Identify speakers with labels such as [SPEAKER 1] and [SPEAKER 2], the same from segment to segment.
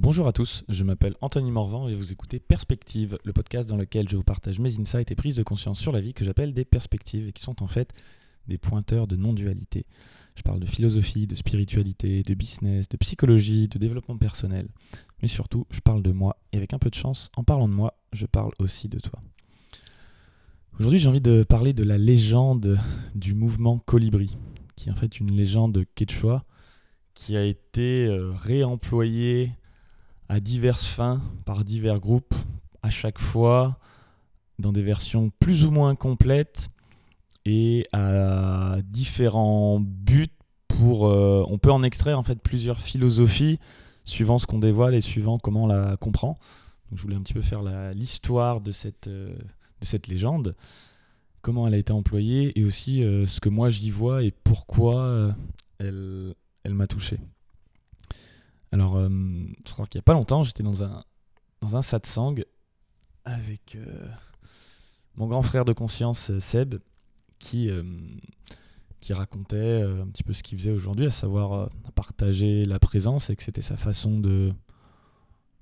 [SPEAKER 1] Bonjour à tous, je m'appelle Anthony Morvan et vous écoutez Perspective, le podcast dans lequel je vous partage mes insights et prises de conscience sur la vie que j'appelle des perspectives et qui sont en fait des pointeurs de non-dualité. Je parle de philosophie, de spiritualité, de business, de psychologie, de développement personnel. Mais surtout, je parle de moi et avec un peu de chance, en parlant de moi, je parle aussi de toi. Aujourd'hui, j'ai envie de parler de la légende du mouvement Colibri, qui est en fait une légende quechua qui a été euh, réemployée à diverses fins par divers groupes, à chaque fois dans des versions plus ou moins complètes et à différents buts pour euh, on peut en extraire en fait plusieurs philosophies suivant ce qu'on dévoile et suivant comment on la comprend. Donc, je voulais un petit peu faire l'histoire de cette euh, de cette légende, comment elle a été employée et aussi euh, ce que moi j'y vois et pourquoi elle elle m'a touché. Alors, euh, crois qu'il n'y a pas longtemps, j'étais dans un, satsang avec euh, mon grand frère de conscience, euh, Seb, qui, qui racontait un petit peu ce qu'il faisait aujourd'hui, à savoir partager la présence et que c'était sa façon de.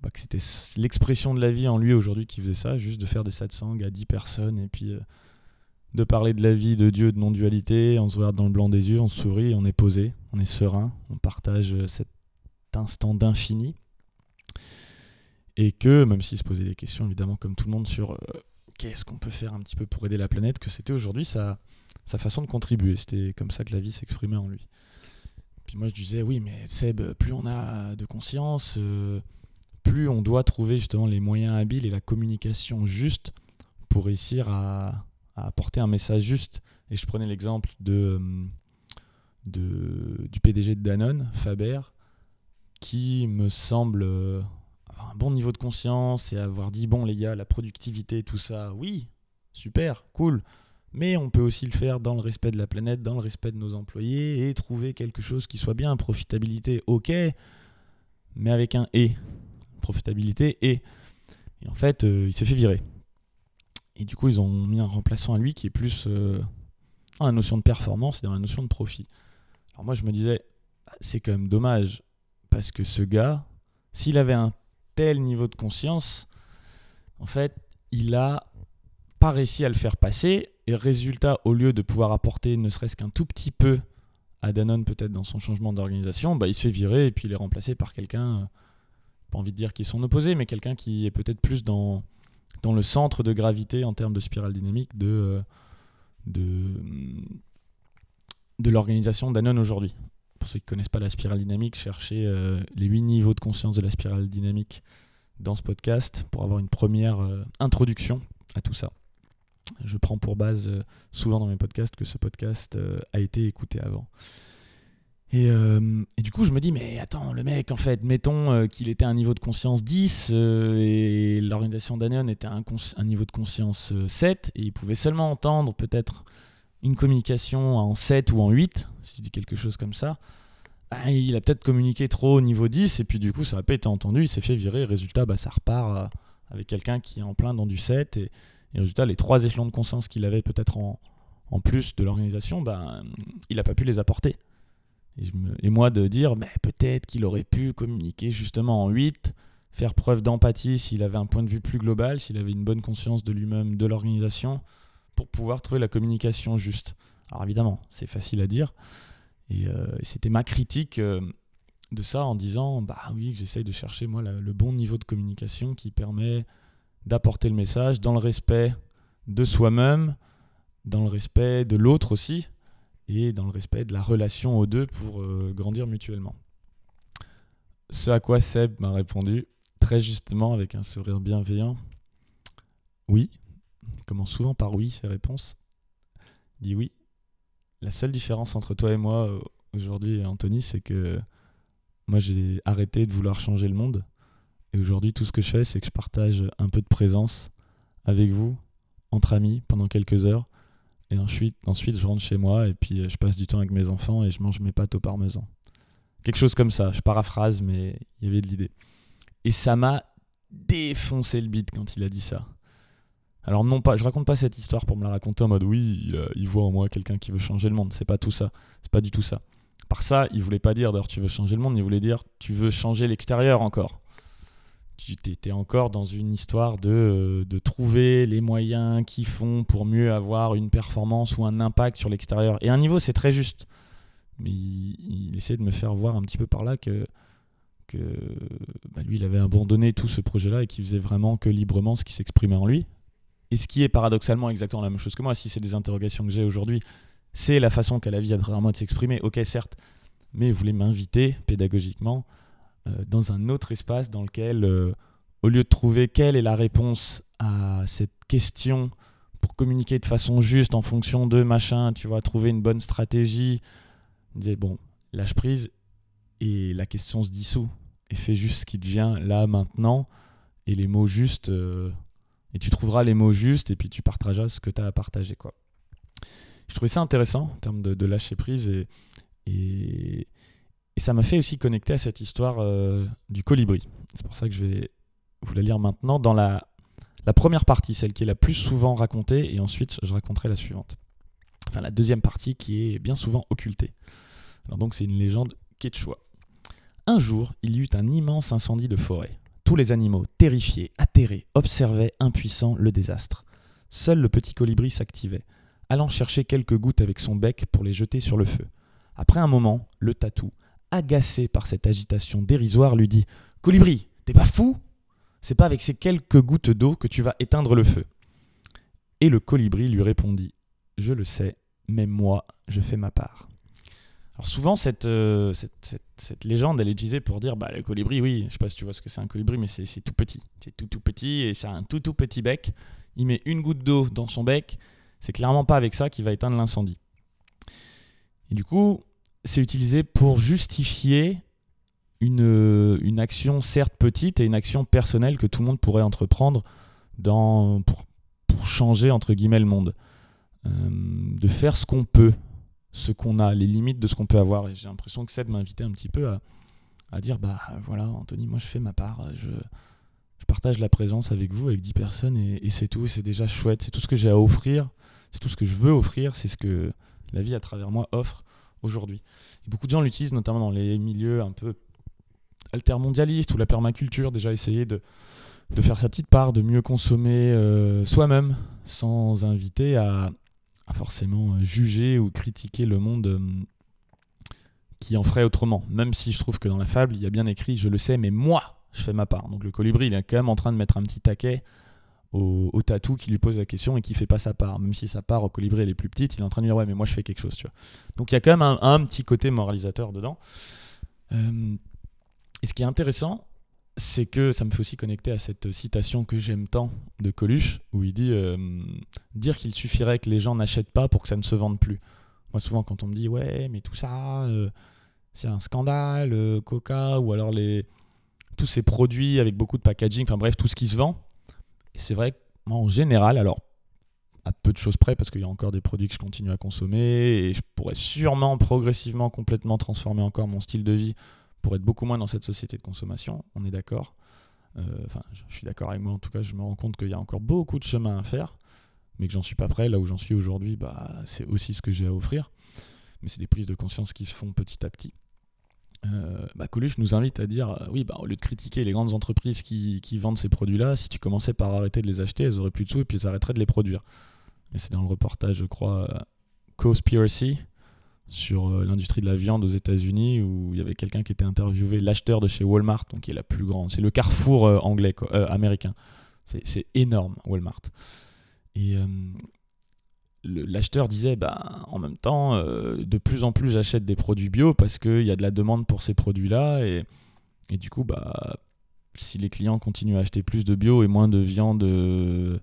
[SPEAKER 1] Bah, que c'était l'expression de la vie en lui aujourd'hui qui faisait ça, juste de faire des satsangs à 10 personnes et puis de parler de la vie, de Dieu, de non-dualité, on se regarde dans le blanc des yeux, on sourit, on est posé, on est serein, on partage cette instant d'infini. Et que, même s'il se posait des questions, évidemment, comme tout le monde, sur euh, qu'est-ce qu'on peut faire un petit peu pour aider la planète, que c'était aujourd'hui sa, sa façon de contribuer. C'était comme ça que la vie s'exprimait en lui. Puis moi, je disais, oui, mais Seb, plus on a de conscience, euh, plus on doit trouver justement les moyens habiles et la communication juste pour réussir à, à apporter un message juste. Et je prenais l'exemple de, de, du PDG de Danone, Faber, qui me semble euh, avoir un bon niveau de conscience et avoir dit bon les gars, la productivité, tout ça, oui, super, cool. Mais on peut aussi le faire dans le respect de la planète, dans le respect de nos employés et trouver quelque chose qui soit bien. Profitabilité, ok, mais avec un et. Profitabilité et. Et en fait, euh, il s'est fait virer. Et du coup, ils ont mis un remplaçant à lui qui est plus euh, dans la notion de performance et dans la notion de profit. Alors moi, je me disais, bah, c'est quand même dommage parce que ce gars, s'il avait un tel niveau de conscience, en fait, il a pas réussi à le faire passer. Et résultat, au lieu de pouvoir apporter ne serait-ce qu'un tout petit peu à Danone, peut-être dans son changement d'organisation, bah, il se fait virer et puis il est remplacé par quelqu'un, euh, pas envie de dire qui est son opposé, mais quelqu'un qui est peut-être plus dans, dans le centre de gravité en termes de spirale dynamique de, euh, de, de l'organisation Danone aujourd'hui pour ceux qui ne connaissent pas la spirale dynamique, cherchez euh, les huit niveaux de conscience de la spirale dynamique dans ce podcast pour avoir une première euh, introduction à tout ça. Je prends pour base euh, souvent dans mes podcasts que ce podcast a été écouté avant. Et, du coup, je me dis, mais attends, le mec, en fait, mettons qu'il était à un niveau de conscience 10 et l'organisation d'Anion était à un, un, niveau de conscience 7 et il pouvait seulement entendre peut-être une communication en 7 ou en 8, si je dis quelque chose comme ça, bah, il a peut-être communiqué trop au niveau 10 et puis du coup ça n'a pas été entendu, il s'est fait virer, résultat bah, ça repart euh, avec quelqu'un qui est en plein dans du 7 et, résultat les trois échelons de conscience qu'il avait peut-être en, plus de l'organisation, bah, il n'a pas pu les apporter. Et, moi de dire mais peut-être qu'il aurait pu communiquer justement en 8, faire preuve d'empathie s'il avait un point de vue plus global, s'il avait une bonne conscience de lui-même, de l'organisation, pour pouvoir trouver la communication juste. Alors évidemment, c'est facile à dire. Et, euh, c'était ma critique euh, de ça en disant, bah oui, j'essaye de chercher moi le bon niveau de communication qui permet d'apporter le message dans le respect de soi-même, dans le respect de l'autre aussi, et dans le respect de la relation aux deux pour euh, grandir mutuellement. Ce à quoi Seb m'a répondu, très justement avec un sourire bienveillant, oui, il commence souvent par oui, ses réponses. Il dit oui. La seule différence entre toi et moi euh, aujourd'hui, Anthony, c'est que moi j'ai arrêté de vouloir changer le monde. Et aujourd'hui, tout ce que je fais, c'est que je partage un peu de présence avec vous, entre amis, pendant quelques heures. Et ensuite, ensuite, je rentre chez moi et puis euh, je passe du temps avec mes enfants et je mange mes pâtes au parmesan. Quelque chose comme ça. Je paraphrase, mais il y avait de l'idée. Et ça m'a défoncé le bide quand il a dit ça. Alors non pas, je raconte pas cette histoire pour me la raconter en mode oui, il, voit en moi quelqu'un qui veut changer le monde. C'est pas tout ça. C'est pas du tout ça. Par ça, il voulait pas dire d'ailleurs tu veux changer le monde, il voulait dire tu veux changer l'extérieur encore. tu étais encore dans une histoire de, de, trouver les moyens qui font pour mieux avoir une performance ou un impact sur l'extérieur. Et un niveau, c'est très juste. Mais il, il, essaie de me faire voir un petit peu par là que, que bah, lui, il avait abandonné tout ce projet-là et qu'il faisait vraiment que librement ce qui s'exprimait en lui. Et ce qui est paradoxalement exactement la même chose que moi, si c'est des interrogations que j'ai aujourd'hui, c'est la façon qu'a la vie à travers moi de s'exprimer, ok certes, mais vous voulez m'inviter pédagogiquement euh, dans un autre espace dans lequel, euh, au lieu de trouver quelle est la réponse à cette question pour communiquer de façon juste en fonction de machin, tu vois, trouver une bonne stratégie, disait bon, lâche prise et la question se dissout et fais juste ce qui te vient là maintenant et les mots justes euh, et tu trouveras les mots justes et puis tu partageras ce que tu as à partager quoi. Je trouvais ça intéressant en termes de, lâcher prise et, et, et ça m'a fait aussi connecter à cette histoire euh, du colibri. C'est pour ça que je vais vous la lire maintenant dans la, la première partie, celle qui est la plus souvent racontée, et ensuite je raconterai la suivante. Enfin, la deuxième partie qui est bien souvent occultée. Alors donc c'est une légende quechua. Un jour, il y eut un immense incendie de forêt. Tous les animaux, terrifiés, atterrés, observaient, impuissants, le désastre. Seul le petit colibri s'activait, allant chercher quelques gouttes avec son bec pour les jeter sur le feu. Après un moment, le tatou, agacé par cette agitation dérisoire, lui dit Colibri, t'es pas fou C'est pas avec ces quelques gouttes d'eau que tu vas éteindre le feu. Et le colibri lui répondit Je le sais, même moi, je fais ma part. Alors souvent, cette, euh, cette, légende, elle est utilisée pour dire, bah, le colibri, oui, je sais pas si tu vois ce que c'est un colibri, mais c'est tout petit. C'est tout tout petit et a un tout tout petit bec. Il met une goutte d'eau dans son bec. C'est clairement pas avec ça qu'il va éteindre l'incendie. Et du coup, c'est utilisé pour justifier une, une, action certes petite et une action personnelle que tout le monde pourrait entreprendre pour changer entre guillemets le monde. Euh, de faire ce qu'on peut, ce qu'on a, les limites de ce qu'on peut avoir. Et j'ai l'impression que Seb m'a invité un petit peu à, à, dire bah voilà, Anthony, moi je fais ma part, je, je partage la présence avec vous, avec 10 personnes, et, c'est tout, c'est déjà chouette, c'est tout ce que j'ai à offrir, c'est tout ce que je veux offrir, c'est ce que la vie à travers moi offre aujourd'hui. beaucoup de gens l'utilisent notamment dans les milieux un peu altermondialistes ou la permaculture, déjà essayer de, de faire sa petite part, de mieux consommer euh, soi-même sans inviter à, forcément juger ou critiquer le monde euh, qui en ferait autrement. Même si je trouve que dans la fable, il y a bien écrit je le sais, mais moi, je fais ma part. Donc le colibri, il est quand même en train de mettre un petit taquet au, tatou qui lui pose la question et qui fait pas sa part. Même si sa part au colibri elle est plus petite, il est en train de dire ouais mais moi je fais quelque chose. Tu vois. Donc il y a quand même un, un petit côté moralisateur dedans. Euh, et ce qui est intéressant, c'est que ça me fait aussi connecter à cette citation que j'aime tant de Coluche, où il dit euh, dire qu'il suffirait que les gens n'achètent pas pour que ça ne se vende plus. Moi souvent quand on me dit ouais mais tout ça euh, c'est un scandale, euh, Coca ou alors les tous ces produits avec beaucoup de packaging, enfin bref tout ce qui se vend c'est vrai que moi, en général, alors à peu de choses près, parce qu'il y a encore des produits que je continue à consommer, et je pourrais sûrement progressivement complètement transformer encore mon style de vie pour être beaucoup moins dans cette société de consommation, on est d'accord. Euh, enfin, je suis d'accord avec moi, en tout cas, je me rends compte qu'il y a encore beaucoup de chemin à faire, mais que j'en suis pas prêt. Là où j'en suis aujourd'hui, bah, c'est aussi ce que j'ai à offrir. Mais c'est des prises de conscience qui se font petit à petit euh, bah Coluche nous invite à dire euh, oui, bah, au lieu de critiquer les grandes entreprises qui, vendent ces produits-là, si tu commençais par arrêter de les acheter, elles auraient plus de sous et puis elles arrêteraient de les produire. Et c'est dans le reportage, je crois, Cospiracy sur euh, l'industrie de la viande aux États-Unis où il y avait quelqu'un qui était interviewé, l'acheteur de chez Walmart, donc qui est la plus grande, c'est le Carrefour anglais, quoi, américain. C'est énorme, Walmart. Et l'acheteur disait bah, en même temps, euh, de plus en plus j'achète des produits bio parce qu'il y a de la demande pour ces produits-là. Et, et, du coup, bah, si les clients continuent à acheter plus de bio et moins de viande euh,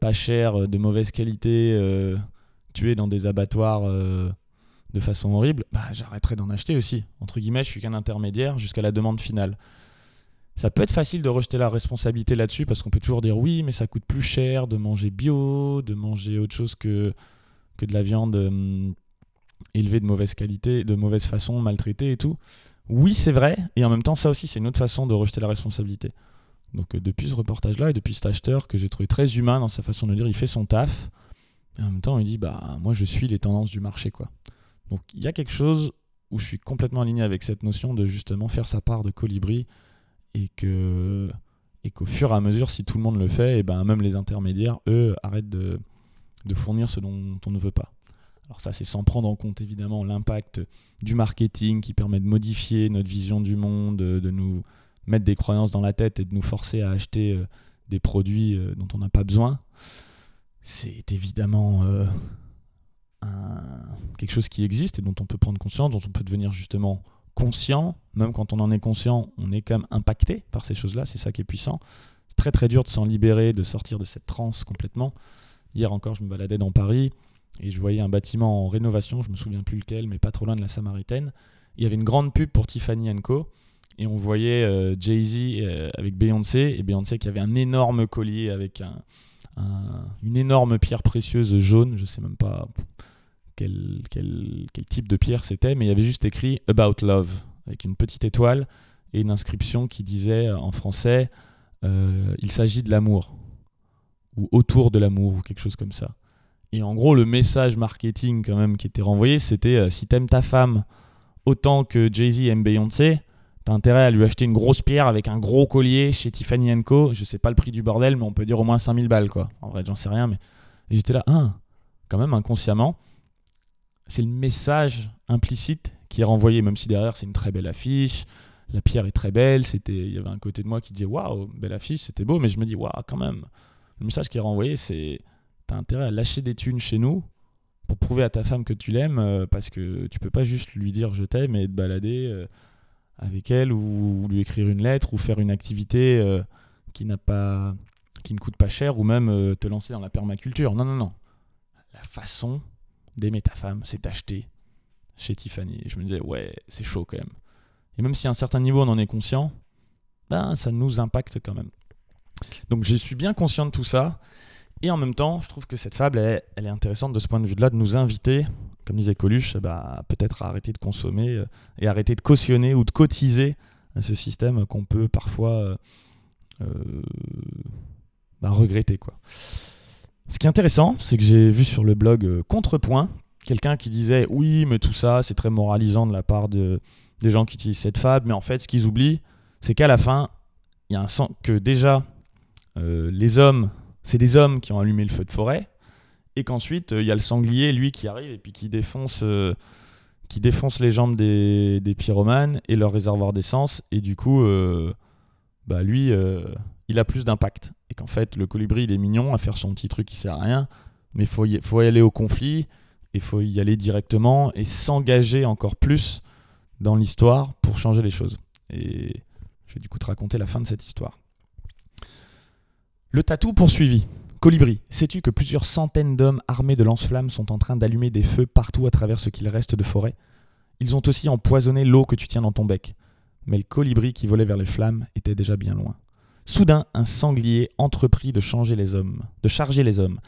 [SPEAKER 1] pas chère, de mauvaise qualité, euh, tuée dans des abattoirs euh, de façon horrible, bah, j'arrêterai d'en acheter aussi. Entre guillemets, je suis qu'un intermédiaire jusqu'à la demande finale. Ça peut être facile de rejeter la responsabilité là-dessus parce qu'on peut toujours dire oui, mais ça coûte plus cher de manger bio, de manger autre chose que, de la viande euh, élevée de mauvaise qualité, de mauvaise façon, maltraitée et tout. Oui, c'est vrai, et en même temps, ça aussi, c'est une autre façon de rejeter la responsabilité. Donc, euh, depuis ce reportage-là et depuis cet acheteur que j'ai trouvé très humain dans sa façon de dire, il fait son taf, et en même temps, il dit bah, moi, je suis les tendances du marché, quoi. Donc, il y a quelque chose où je suis complètement aligné avec cette notion de justement faire sa part de colibri et que, et qu'au fur et à mesure, si tout le monde le fait, et ben même les intermédiaires, eux, arrêtent de, fournir ce dont on ne veut pas. Alors ça, c'est sans prendre en compte évidemment l'impact du marketing qui permet de modifier notre vision du monde, de nous mettre des croyances dans la tête et de nous forcer à acheter euh, des produits euh, dont on n'a pas besoin. C'est évidemment euh, quelque chose qui existe et dont on peut prendre conscience, dont on peut devenir justement conscient. Même quand on en est conscient, on est quand même impacté par ces choses-là. C'est ça qui est puissant. C'est très très dur de s'en libérer, de sortir de cette transe complètement. Hier encore, je me baladais dans Paris et je voyais un bâtiment en rénovation, je me souviens plus lequel, mais pas trop loin de la Samaritaine. Il y avait une grande pub pour Tiffany Co. Et on voyait euh, Jay-Z euh, avec Beyoncé, et Beyoncé qui avait un énorme collier avec un, une énorme pierre précieuse jaune, je sais même pas quel, quel, quel type de pierre c'était, mais il y avait juste écrit About Love, avec une petite étoile et une inscription qui disait en français euh, Il s'agit de l'amour, ou autour de l'amour, ou quelque chose comme ça. Et en gros, le message marketing quand même qui était renvoyé, c'était euh, si t'aimes ta femme autant que Jay-Z aime Beyoncé, t'as intérêt à lui acheter une grosse pierre avec un gros collier chez Tiffany Co. Je sais pas le prix du bordel, mais on peut dire au moins 5000 balles, quoi. En vrai, j'en sais rien, mais. J'étais là, hein, quand même inconsciemment. C'est le message implicite qui est renvoyé, même si derrière c'est une très belle affiche, la pierre est très belle, c'était, il y avait un côté de moi qui disait waouh, belle affiche, c'était beau, mais je me dis waouh, quand même. Le message qui est renvoyé, c'est t'as intérêt à lâcher des thunes chez nous pour prouver à ta femme que tu l'aimes, euh, parce que tu peux pas juste lui dire je t'aime et te balader. Euh, avec elle ou, lui écrire une lettre ou faire une activité euh, qui n'a pas qui ne coûte pas cher ou même te lancer dans la permaculture. Non non non. La façon d'aimer ta femme, c'est d'acheter chez Tiffany. Je me disais ouais, c'est chaud quand même. Et même si à un certain niveau on en est conscient, ben ça nous impacte quand même. Donc je suis bien conscient de tout ça. Et en même temps, je trouve que cette fable, elle, est intéressante de ce point de vue-là, de nous inviter comme disait Coluche, bah, peut-être arrêter de consommer euh, et arrêter de cautionner ou de cotiser à ce système qu'on peut parfois euh, euh, bah, regretter. Quoi. Ce qui est intéressant, c'est que j'ai vu sur le blog Contrepoint quelqu'un qui disait oui, mais tout ça, c'est très moralisant de la part de, des gens qui utilisent cette fable, mais en fait, ce qu'ils oublient, c'est qu'à la fin, il y a un sens que déjà, les hommes, c'est des hommes qui ont allumé le feu de forêt, et qu'ensuite euh, il y a le sanglier, lui, qui arrive et puis qui défonce, euh, qui défonce les jambes des, des, pyromanes et leur réservoir d'essence, et du coup, euh, bah lui, il a plus d'impact. Et qu'en fait, le colibri, il est mignon à faire son petit truc qui sert à rien, mais faut, y, faut y aller au conflit, il faut y aller directement et s'engager encore plus dans l'histoire pour changer les choses. Et je vais du coup te raconter la fin de cette histoire. Le tatou poursuivi. Colibri, sais-tu que plusieurs centaines d'hommes armés de lance-flammes sont en train d'allumer des feux partout à travers ce qu'il reste de forêt? Ils ont aussi empoisonné l'eau que tu tiens dans ton bec. Mais le colibri qui volait vers les flammes était déjà bien loin. Soudain, un sanglier entreprit de changer les hommes, de charger les hommes.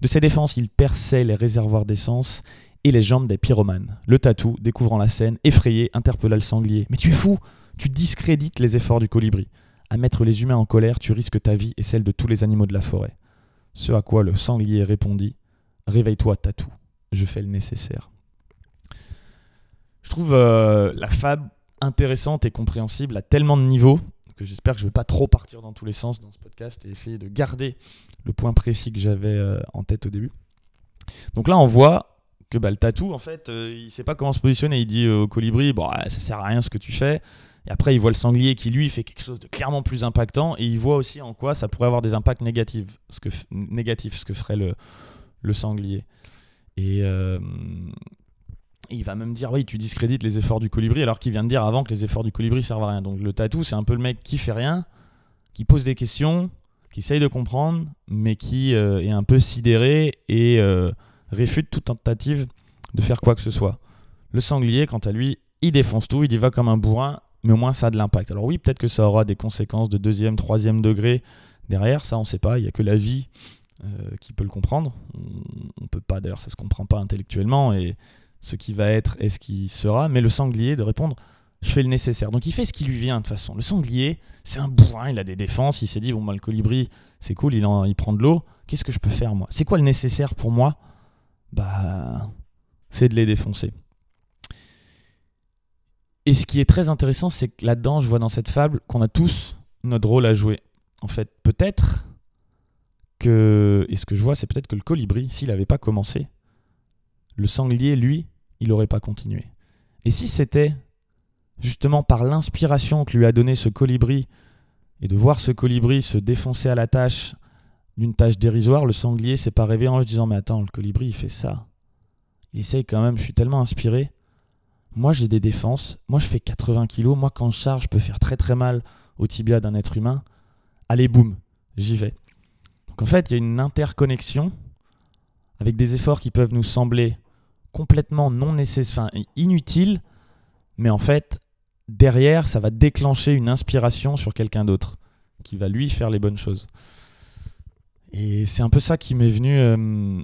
[SPEAKER 1] De ses défenses, il perçait les réservoirs d'essence et les jambes des pyromanes. Le tatou, découvrant la scène, effrayé, interpella le sanglier. Mais tu es fou Tu discrédites les efforts du colibri. À mettre les humains en colère, tu risques ta vie et celle de tous les animaux de la forêt. Ce à quoi le sanglier répondit Réveille-toi, Tatou, je fais le nécessaire. Je trouve euh, la fable intéressante et compréhensible à tellement de niveaux que j'espère que je ne vais pas trop partir dans tous les sens dans ce podcast et essayer de garder le point précis que j'avais euh, en tête au début. Donc là, on voit que bah, le tatou, en fait, euh, il sait pas comment se positionner. Il dit au colibri, bon, ça sert à rien ce que tu fais. Et après, il voit le sanglier qui, lui, fait quelque chose de clairement plus impactant. Et il voit aussi en quoi ça pourrait avoir des impacts négatifs, ce que, ce que ferait le, le sanglier. Et euh, il va même dire, oui, tu discrédites les efforts du colibri, alors qu'il vient de dire avant que les efforts du colibri servent à rien. Donc le tatou, c'est un peu le mec qui fait rien, qui pose des questions, qui essaye de comprendre, mais qui euh, est un peu sidéré et euh, réfute toute tentative de faire quoi que ce soit. Le sanglier, quant à lui, il défonce tout, il y va comme un bourrin mais au moins ça a de l'impact. Alors oui, peut-être que ça aura des conséquences de deuxième, troisième degré derrière, ça on ne sait pas, il n'y a que la vie euh, qui peut le comprendre. On, ne peut pas, d'ailleurs ça se comprend pas intellectuellement, et ce qui va être est ce qui sera, mais le sanglier de répondre, je fais le nécessaire. Donc il fait ce qui lui vient de toute façon. Le sanglier, c'est un bourrin, il a des défenses, il s'est dit, bon le colibri, c'est cool, il, il prend de l'eau, qu'est-ce que je peux faire moi? C'est quoi le nécessaire pour moi? Bah, c'est de les défoncer. Et ce qui est très intéressant, c'est que là-dedans, je vois dans cette fable qu'on a tous notre rôle à jouer. en fait, peut-être que, et ce que je vois, c'est peut-être que le colibri, s'il n'avait pas commencé, le sanglier, lui, il n'aurait pas continué. Et si c'était justement par l'inspiration que lui a donné ce colibri, et de voir ce colibri se défoncer à la tâche d'une tâche dérisoire, le sanglier s'est pas réveillé en se disant Mais attends, le colibri, il fait ça. Il essaye quand même, je suis tellement inspiré. Moi, j'ai des défenses. Moi, je fais 80 kilos. Moi, quand je charge, je peux faire très très mal au tibia d'un être humain. Allez, boum, j'y vais. Donc en fait, il y a une interconnexion avec des efforts qui peuvent nous sembler complètement non nécessaires, enfin, inutiles, mais en fait, derrière, ça va déclencher une inspiration sur quelqu'un d'autre qui va lui faire les bonnes choses. Et c'est un peu ça qui m'est venu euh,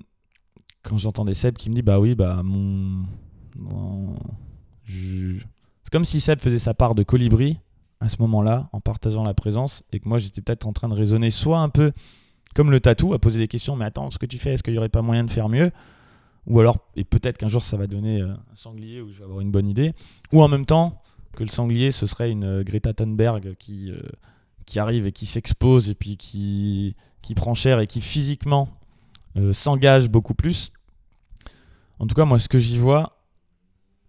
[SPEAKER 1] quand j'entendais Seb qui me dit Bah oui, bah mon. C'est comme si Seb faisait sa part de colibri à ce moment-là, en partageant la présence, et que moi j'étais peut-être en train de raisonner soit un peu comme le tatou, à poser des questions Mais attends, ce que tu fais, est-ce qu'il n'y aurait pas moyen de faire mieux? Ou alors, et peut-être qu'un jour ça va donner euh, un sanglier où je vais avoir une bonne idée. Ou en même temps, que le sanglier ce serait une euh, Greta Thunberg qui, qui arrive et qui s'expose et puis qui qui prend cher et qui physiquement euh, s'engage beaucoup plus. En tout cas, moi, ce que j'y vois,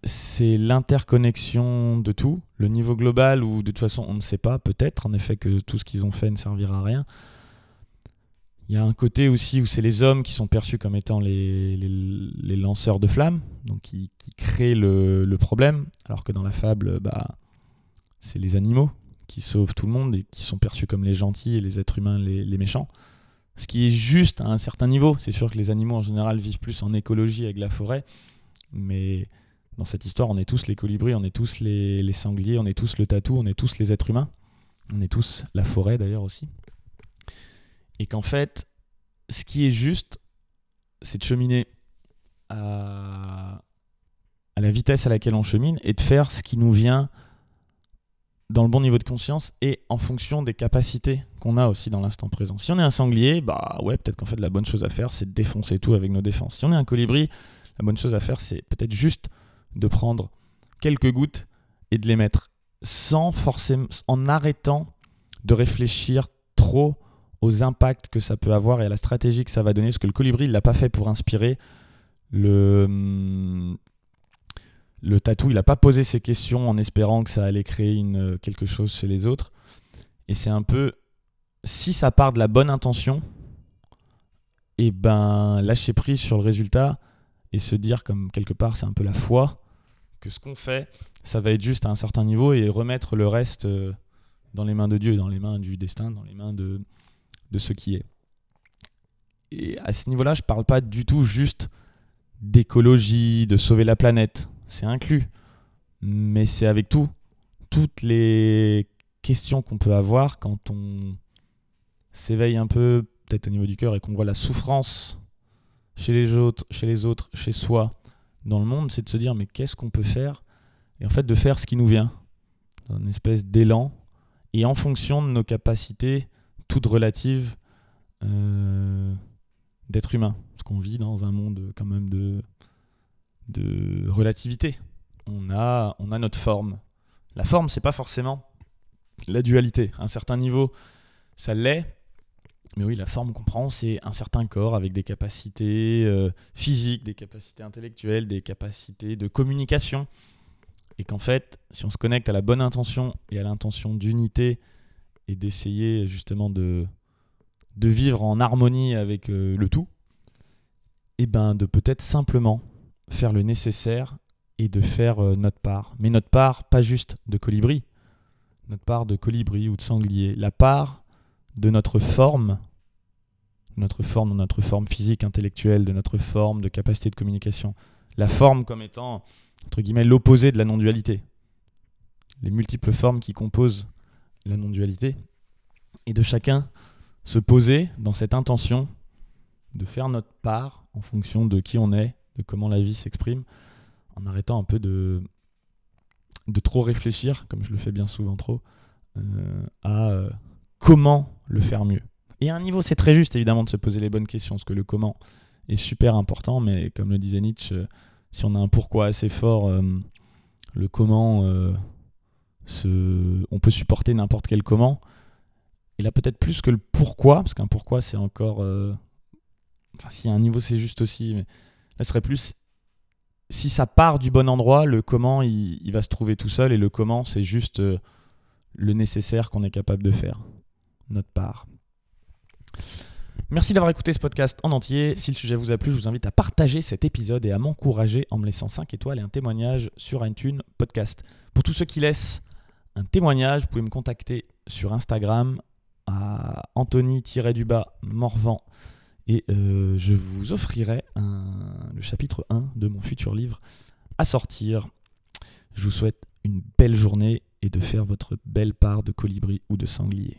[SPEAKER 1] c'est l'interconnexion de tout, le niveau global où de toute façon on ne sait pas, peut-être en effet que tout ce qu'ils ont fait ne servira à rien. Il y a un côté aussi où c'est les hommes qui sont perçus comme étant les, les, lanceurs de flammes, donc qui, créent le, problème, alors que dans la fable, bah, c'est les animaux qui sauvent tout le monde et qui sont perçus comme les gentils et les êtres humains les, méchants. Ce qui est juste à un certain niveau. C'est sûr que les animaux en général vivent plus en écologie avec la forêt, mais dans cette histoire, on est tous les colibris, on est tous les, sangliers, on est tous le tatou, on est tous les êtres humains, on est tous la forêt d'ailleurs aussi. Et qu'en fait, ce qui est juste, c'est de cheminer à, la vitesse à laquelle on chemine et de faire ce qui nous vient dans le bon niveau de conscience et en fonction des capacités qu'on a aussi dans l'instant présent. Si on est un sanglier, bah ouais, peut-être qu'en fait la bonne chose à faire, c'est de défoncer tout avec nos défenses. Si on est un colibri, la bonne chose à faire, c'est peut-être juste de prendre quelques gouttes et de les mettre sans forcément, en arrêtant de réfléchir trop aux impacts que ça peut avoir et à la stratégie que ça va donner. Parce que le colibri, il l'a pas fait pour inspirer. Le, hum, le tatou, il n'a pas posé ces questions en espérant que ça allait créer une, euh, quelque chose chez les autres. Et c'est un peu, si ça part de la bonne intention, et eh ben lâcher prise sur le résultat et se dire comme quelque part c'est un peu la foi que ce qu'on fait, ça va être juste à un certain niveau et remettre le reste euh, dans les mains de Dieu, dans les mains du destin, dans les mains de, de ce qui est. Et à ce niveau-là, je ne parle pas du tout juste d'écologie, de sauver la planète c'est inclus. Mais c'est avec tout. Toutes les questions qu'on peut avoir quand on s'éveille un peu, peut-être au niveau du cœur, et qu'on voit la souffrance chez les autres, chez les autres, chez soi, dans le monde, c'est de se dire mais qu'est-ce qu'on peut faire? Et en fait de faire ce qui nous vient, une espèce d'élan, et en fonction de nos capacités, toutes relatives, euh, d'être humain. Parce qu'on vit dans un monde quand même de de relativité. On a, on a notre forme. La forme, c'est pas forcément la dualité. À un certain niveau, ça l'est. Mais oui, la forme qu'on prend, c'est un certain corps avec des capacités euh, physiques, des capacités intellectuelles, des capacités de communication. Et qu'en fait, si on se connecte à la bonne intention et à l'intention d'unité et d'essayer justement de, de vivre en harmonie avec euh, le tout, et eh ben de peut-être simplement faire le nécessaire et de faire euh, notre part. Mais notre part, pas juste de colibri, notre part de colibri ou de sanglier, la part de notre forme, notre forme, notre forme physique, intellectuelle, de notre forme de capacité de communication. La forme comme étant, entre guillemets, l'opposé de la non-dualité. Les multiples formes qui composent la non-dualité. Et de chacun se poser dans cette intention de faire notre part en fonction de qui on est de comment la vie s'exprime, en arrêtant un peu de, de trop réfléchir, comme je le fais bien souvent trop, euh, à euh, comment le faire mieux. Et à un niveau, c'est très juste évidemment de se poser les bonnes questions, parce que le comment est super important, mais comme le disait Nietzsche, euh, si on a un pourquoi assez fort, le comment, on peut supporter n'importe quel comment. Et là, peut-être plus que le pourquoi, parce qu'un pourquoi, c'est encore. Euh, enfin, si un niveau, c'est juste aussi. Mais là, ce serait plus. Si ça part du bon endroit, le comment, il, va se trouver tout seul. Et le comment, c'est juste euh, le nécessaire qu'on est capable de faire. Notre part. Merci d'avoir écouté ce podcast en entier. Si le sujet vous a plu, je vous invite à partager cet épisode et à m'encourager en me laissant 5 étoiles et un témoignage sur iTunes Podcast. Pour tous ceux qui laissent un témoignage, vous pouvez me contacter sur Instagram à Anthony-du-bas Morvan et euh, je vous offrirai le chapitre 1 de mon futur livre à sortir. Je vous souhaite une belle journée et de faire votre belle part de colibri ou de sanglier.